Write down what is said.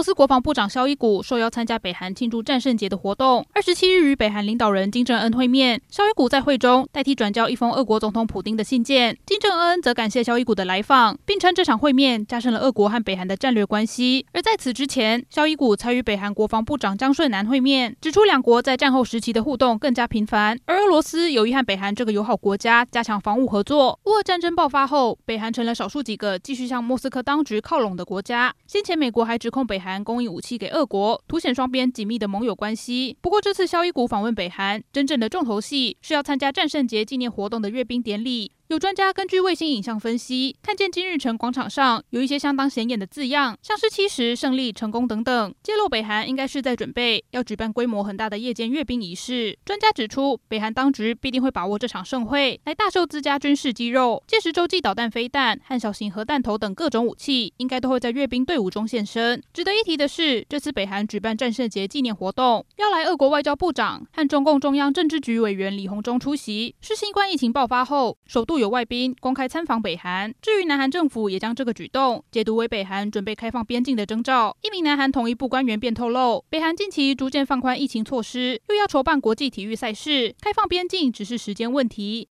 俄罗斯国防部长肖伊古受邀参加北韩庆祝战胜节的活动，二十七日与北韩领导人金正恩会面。肖伊古在会中代替转交一封俄国总统普丁的信件，金正恩则感谢肖伊古的来访，并称这场会面加深了俄国和北韩的战略关系。而在此之前，肖伊古才与北韩国防部长姜顺南会面，指出两国在战后时期的互动更加频繁，而俄罗斯有意和北韩这个友好国家加强防务合作。乌俄战争爆发后，北韩成了少数几个继续向莫斯科当局靠拢的国家。先前美国还指控。北韩供应武器给俄国，凸显双边紧密的盟友关系。不过，这次肖伊古访问北韩，真正的重头戏是要参加战胜节纪念活动的阅兵典礼。有专家根据卫星影像分析，看见金日成广场上有一些相当显眼的字样，像是七十、胜利、成功等等，揭露北韩应该是在准备要举办规模很大的夜间阅兵仪式。专家指出，北韩当局必定会把握这场盛会来大秀自家军事肌肉，届时洲际导弹飞弹和小型核弹头等各种武器，应该都会在阅兵队伍中现身。值得一提的是，这次北韩举办战胜节纪念活动，邀来俄国外交部长和中共中央政治局委员李鸿忠出席，是新冠疫情爆发后首度有外宾公开参访北韩，至于南韩政府也将这个举动解读为北韩准备开放边境的征兆。一名南韩统一部官员便透露，北韩近期逐渐放宽疫情措施，又要筹办国际体育赛事，开放边境只是时间问题。